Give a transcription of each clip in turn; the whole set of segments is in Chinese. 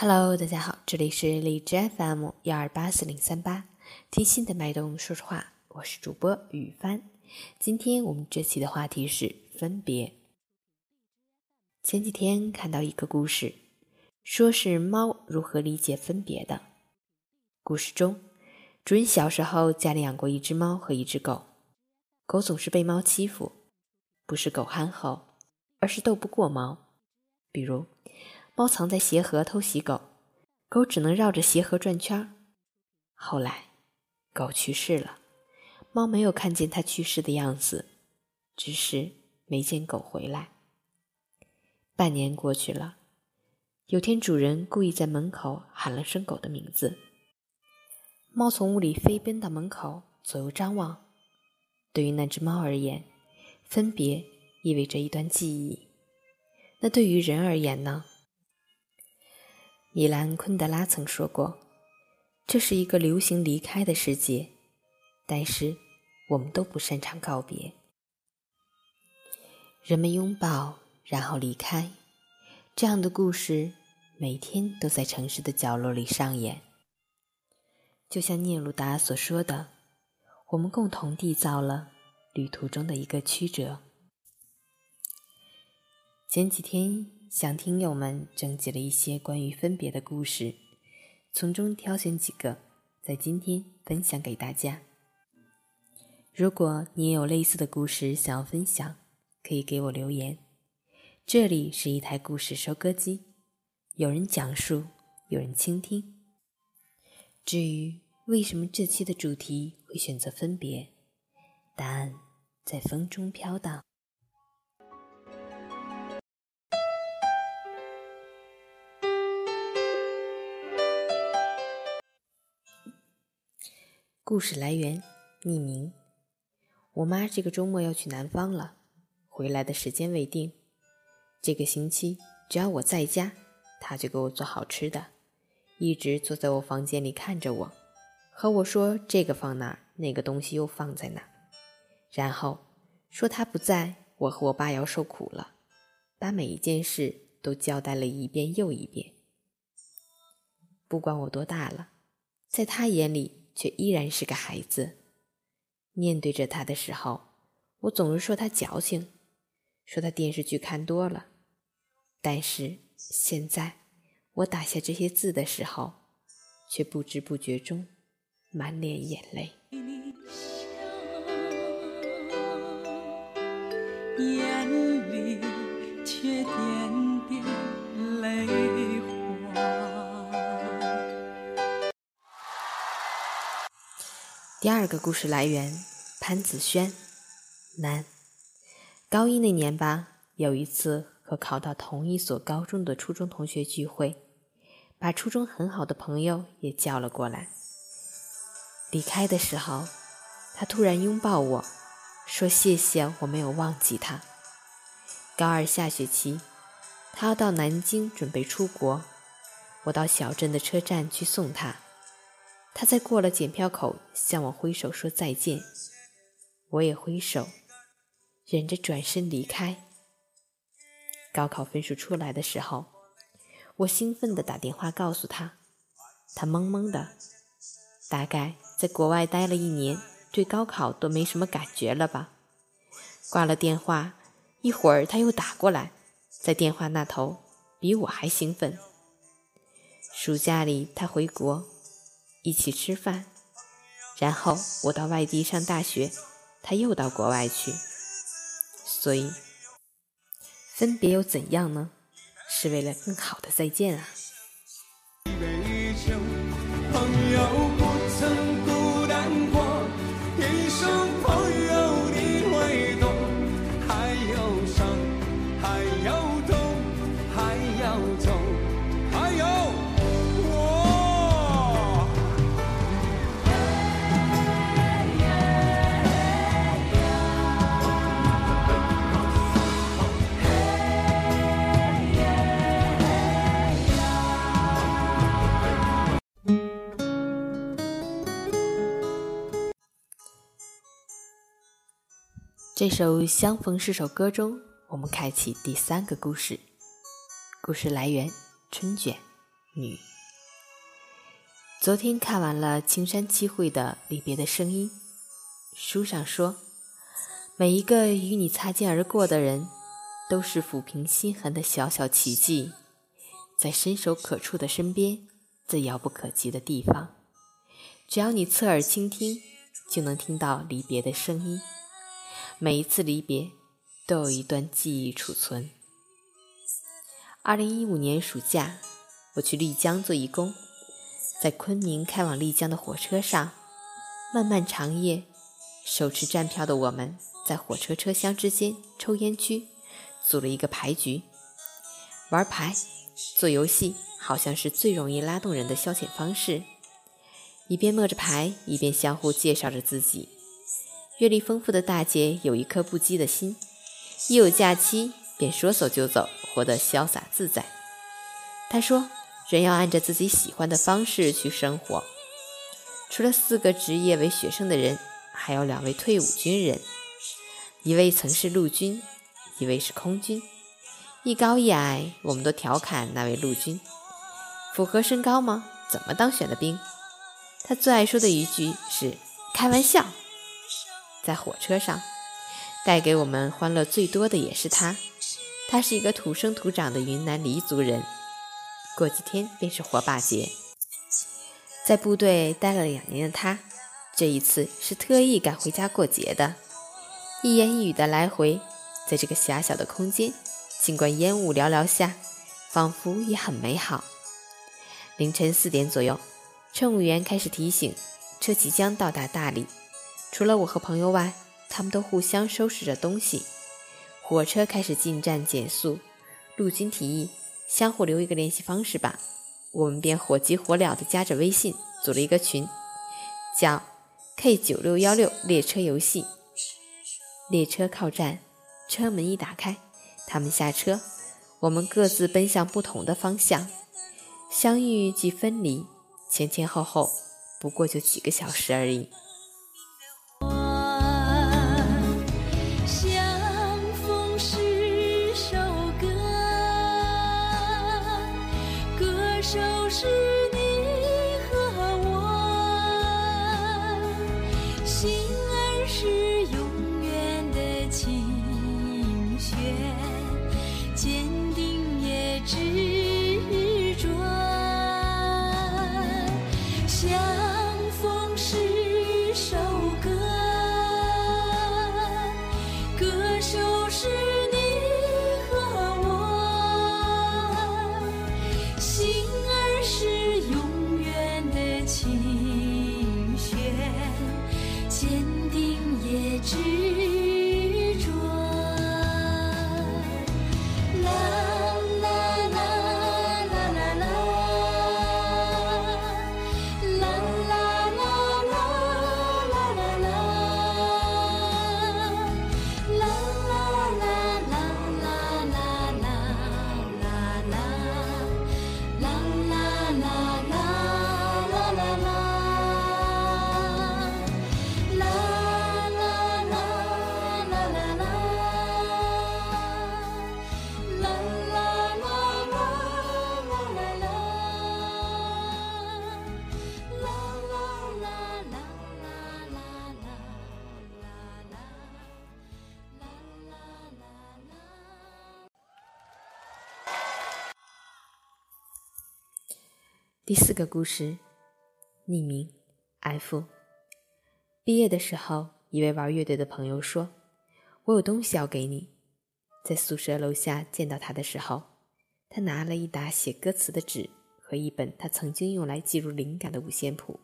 Hello，大家好，这里是荔枝 FM 幺二八四零三八，听心的脉动说说话，我是主播雨帆。今天我们这期的话题是分别。前几天看到一个故事，说是猫如何理解分别的。故事中，主人小时候家里养过一只猫和一只狗，狗总是被猫欺负，不是狗憨厚，而是斗不过猫，比如。猫藏在鞋盒偷袭狗，狗只能绕着鞋盒转圈后来，狗去世了，猫没有看见它去世的样子，只是没见狗回来。半年过去了，有天主人故意在门口喊了声狗的名字，猫从屋里飞奔到门口，左右张望。对于那只猫而言，分别意味着一段记忆。那对于人而言呢？米兰昆德拉曾说过：“这是一个流行离开的世界，但是我们都不擅长告别。人们拥抱，然后离开，这样的故事每天都在城市的角落里上演。就像聂鲁达所说的，我们共同缔造了旅途中的一个曲折。”前几天。向听友们征集了一些关于分别的故事，从中挑选几个，在今天分享给大家。如果你也有类似的故事想要分享，可以给我留言。这里是一台故事收割机，有人讲述，有人倾听。至于为什么这期的主题会选择分别，答案在风中飘荡。故事来源匿名。我妈这个周末要去南方了，回来的时间未定。这个星期只要我在家，她就给我做好吃的，一直坐在我房间里看着我，和我说这个放哪，那个东西又放在哪，然后说她不在，我和我爸要受苦了，把每一件事都交代了一遍又一遍。不管我多大了，在他眼里。却依然是个孩子。面对着他的时候，我总是说他矫情，说他电视剧看多了。但是现在，我打下这些字的时候，却不知不觉中满脸眼泪。眼里却点点泪花。第二个故事来源：潘子轩，男，高一那年吧，有一次和考到同一所高中的初中同学聚会，把初中很好的朋友也叫了过来。离开的时候，他突然拥抱我说：“谢谢，我没有忘记他。”高二下学期，他要到南京准备出国，我到小镇的车站去送他。他在过了检票口，向我挥手说再见，我也挥手，忍着转身离开。高考分数出来的时候，我兴奋地打电话告诉他，他懵懵的，大概在国外待了一年，对高考都没什么感觉了吧。挂了电话，一会儿他又打过来，在电话那头比我还兴奋。暑假里他回国。一起吃饭，然后我到外地上大学，他又到国外去，所以分别又怎样呢？是为了更好的再见啊。这首《相逢是首歌》中，我们开启第三个故事。故事来源：春卷。女。昨天看完了青山七惠的《离别的声音》，书上说，每一个与你擦肩而过的人，都是抚平心痕的小小奇迹，在伸手可触的身边，在遥不可及的地方，只要你侧耳倾听，就能听到离别的声音。每一次离别，都有一段记忆储存。二零一五年暑假，我去丽江做义工，在昆明开往丽江的火车上，漫漫长夜，手持站票的我们在火车车厢之间抽烟区组了一个牌局，玩牌、做游戏，好像是最容易拉动人的消遣方式。一边摸着牌，一边相互介绍着自己。阅历丰富的大姐有一颗不羁的心，一有假期便说走就走，活得潇洒自在。她说：“人要按照自己喜欢的方式去生活。”除了四个职业为学生的人，还有两位退伍军人，一位曾是陆军，一位是空军，一高一矮。我们都调侃那位陆军：“符合身高吗？怎么当选的兵？”他最爱说的一句是：“开玩笑。”在火车上，带给我们欢乐最多的也是他。他是一个土生土长的云南黎族人。过几天便是火把节，在部队待了两年的他，这一次是特意赶回家过节的。一言一语的来回，在这个狭小的空间，尽管烟雾缭绕下，仿佛也很美好。凌晨四点左右，乘务员开始提醒，车即将到达大理。除了我和朋友外，他们都互相收拾着东西。火车开始进站减速，陆军提议相互留一个联系方式吧，我们便火急火燎地加着微信组了一个群，叫 K 九六幺六列车游戏。列车靠站，车门一打开，他们下车，我们各自奔向不同的方向，相遇即分离，前前后后不过就几个小时而已。起第四个故事，匿名 F。毕业的时候，一位玩乐队的朋友说：“我有东西要给你。”在宿舍楼下见到他的时候，他拿了一沓写歌词的纸和一本他曾经用来记录灵感的五线谱，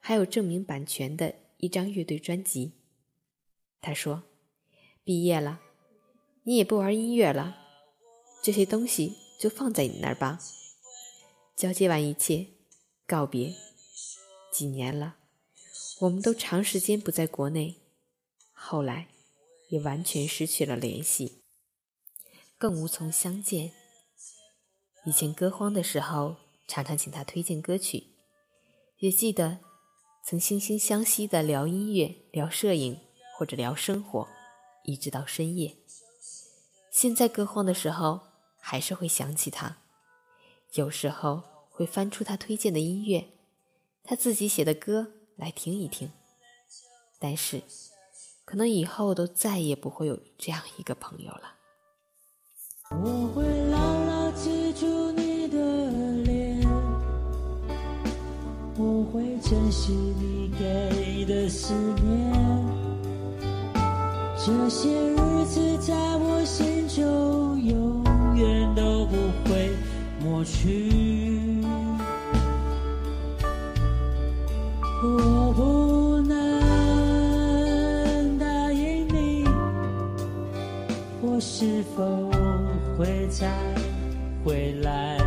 还有证明版权的一张乐队专辑。他说：“毕业了，你也不玩音乐了，这些东西就放在你那儿吧。”交接完一切，告别。几年了，我们都长时间不在国内，后来也完全失去了联系，更无从相见。以前歌荒的时候，常常请他推荐歌曲，也记得曾惺惺相惜的聊音乐、聊摄影或者聊生活，一直到深夜。现在歌荒的时候，还是会想起他。有时候会翻出他推荐的音乐，他自己写的歌来听一听。但是，可能以后都再也不会有这样一个朋友了。我会牢牢记住你的脸，我会珍惜你给的思念。这些日子在我心中永远都不会抹去。我不能答应你，我是否会再回来？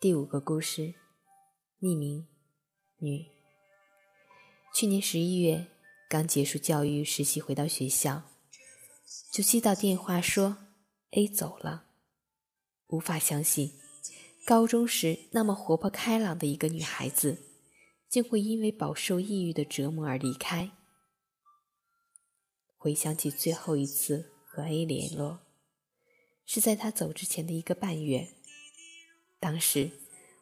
第五个故事，匿名，女。去年十一月刚结束教育实习，回到学校，就接到电话说 A 走了。无法相信，高中时那么活泼开朗的一个女孩子，竟会因为饱受抑郁的折磨而离开。回想起最后一次和 A 联络，是在他走之前的一个半月。当时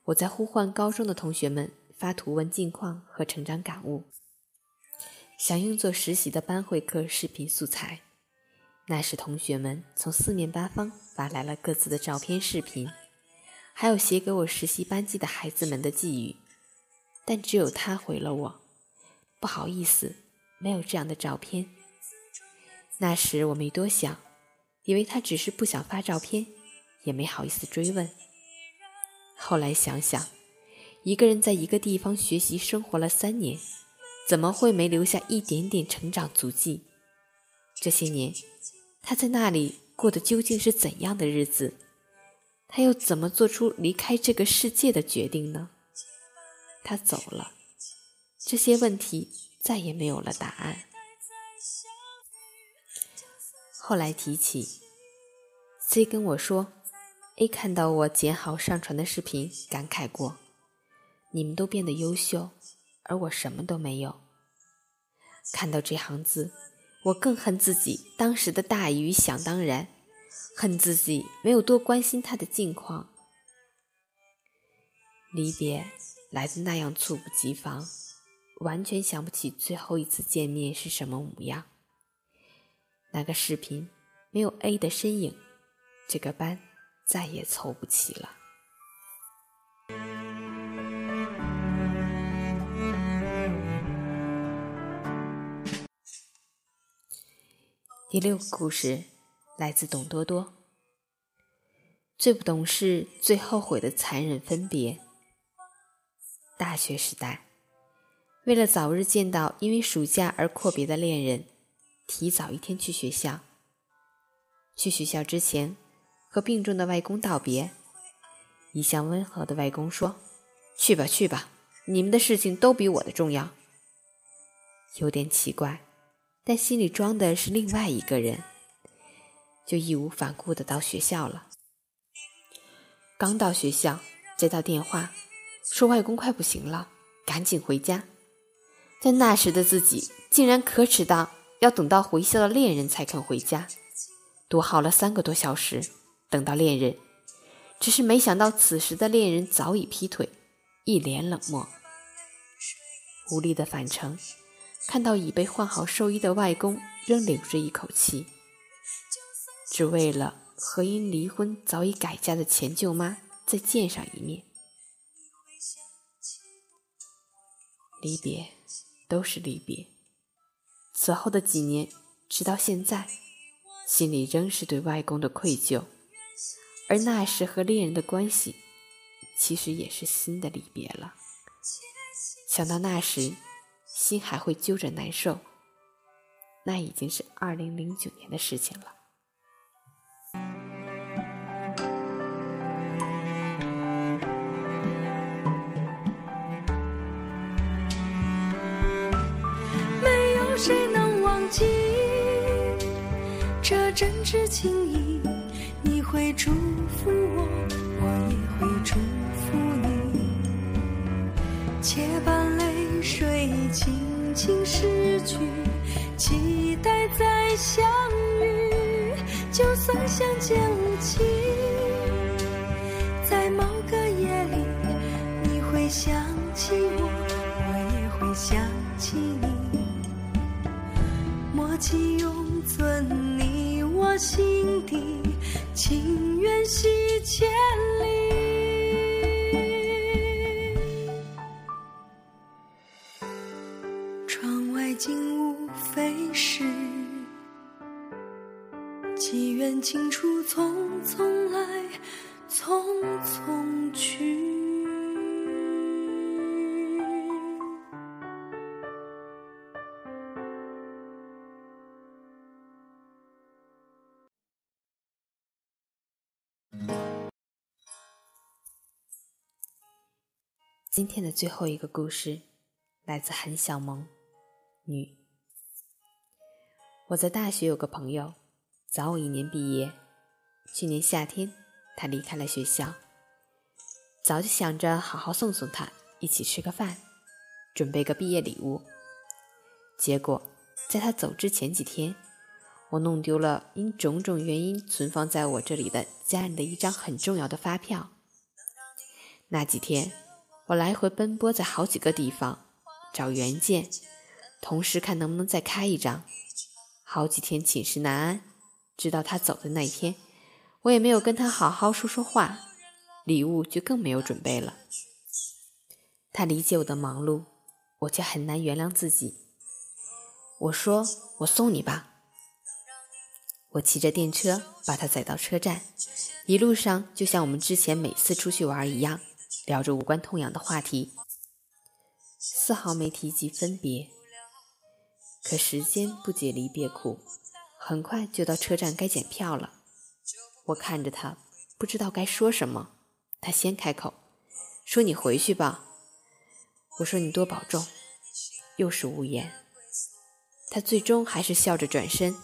我在呼唤高中的同学们发图文近况和成长感悟，想用作实习的班会课视频素材。那时同学们从四面八方发来了各自的照片、视频，还有写给我实习班级的孩子们的寄语，但只有他回了我：“不好意思，没有这样的照片。”那时我没多想，以为他只是不想发照片，也没好意思追问。后来想想，一个人在一个地方学习生活了三年，怎么会没留下一点点成长足迹？这些年，他在那里过的究竟是怎样的日子？他又怎么做出离开这个世界的决定呢？他走了，这些问题再也没有了答案。后来提起，C 跟我说。A 看到我剪好上传的视频，感慨过：“你们都变得优秀，而我什么都没有。”看到这行字，我更恨自己当时的大意与想当然，恨自己没有多关心他的近况。离别来的那样猝不及防，完全想不起最后一次见面是什么模样。那个视频没有 A 的身影，这个班。再也凑不齐了。第六个故事来自董多多。最不懂事、最后悔的残忍分别。大学时代，为了早日见到因为暑假而阔别的恋人，提早一天去学校。去学校之前。和病重的外公道别，一向温和的外公说：“去吧，去吧，你们的事情都比我的重要。”有点奇怪，但心里装的是另外一个人，就义无反顾的到学校了。刚到学校，接到电话，说外公快不行了，赶紧回家。在那时的自己，竟然可耻到要等到回校的恋人才肯回家，多耗了三个多小时。等到恋人，只是没想到此时的恋人早已劈腿，一脸冷漠，无力的返程，看到已被换好寿衣的外公，仍留着一口气，只为了和因离婚早已改嫁的前舅妈再见上一面。离别都是离别，此后的几年，直到现在，心里仍是对外公的愧疚。而那时和恋人的关系其实也是新的离别了。想到那时心还会揪着难受那已经是二零零九年的事情了。没有谁能忘记这真挚情谊轻轻失去，期待再相遇。就算相见无期，在某个夜里，你会想起我，我也会想起你。默契永存你我心底，情缘系千里。今天的最后一个故事来自韩小萌，女。我在大学有个朋友，早我一年毕业。去年夏天，他离开了学校，早就想着好好送送他，一起吃个饭，准备个毕业礼物。结果在他走之前几天，我弄丢了因种种原因存放在我这里的家人的一张很重要的发票。那几天。我来回奔波在好几个地方找原件，同时看能不能再开一张。好几天寝食难安，直到他走的那天，我也没有跟他好好说说话，礼物就更没有准备了。他理解我的忙碌，我却很难原谅自己。我说：“我送你吧。”我骑着电车把他载到车站，一路上就像我们之前每次出去玩一样。聊着无关痛痒的话题，丝毫没提及分别。可时间不解离别苦，很快就到车站该检票了。我看着他，不知道该说什么。他先开口说：“你回去吧。”我说：“你多保重。”又是无言。他最终还是笑着转身。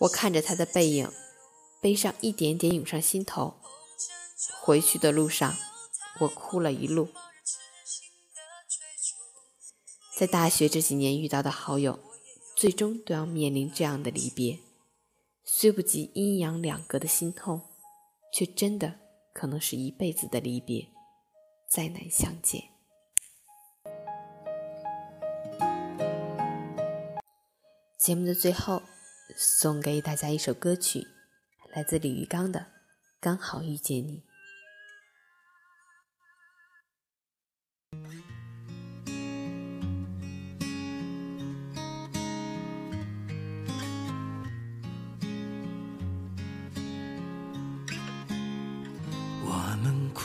我看着他的背影，悲伤一点点涌上心头。回去的路上。我哭了一路，在大学这几年遇到的好友，最终都要面临这样的离别。虽不及阴阳两隔的心痛，却真的可能是一辈子的离别，再难相见。节目的最后，送给大家一首歌曲，来自李玉刚的《刚好遇见你》。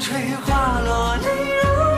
吹花落泪如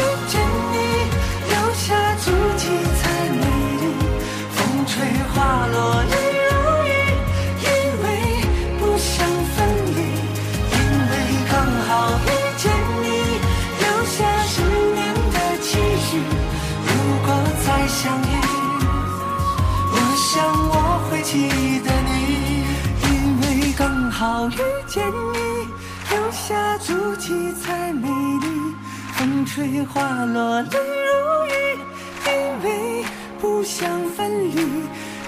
下足迹才美丽，风吹花落泪如雨，因为不想分离，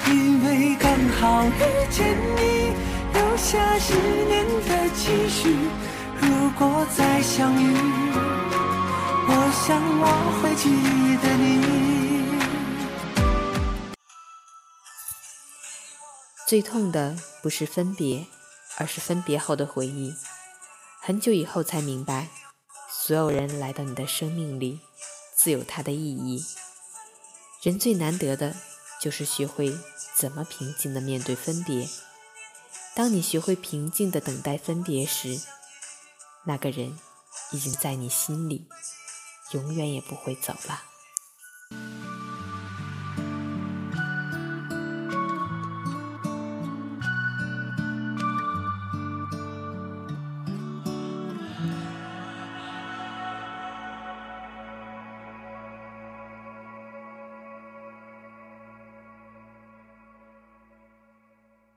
因为刚好遇见你，留下十年的期许。如果再相遇，我想我会记得你。最痛的不是分别，而是分别后的回忆。很久以后才明白，所有人来到你的生命里，自有它的意义。人最难得的，就是学会怎么平静的面对分别。当你学会平静的等待分别时，那个人已经在你心里，永远也不会走了。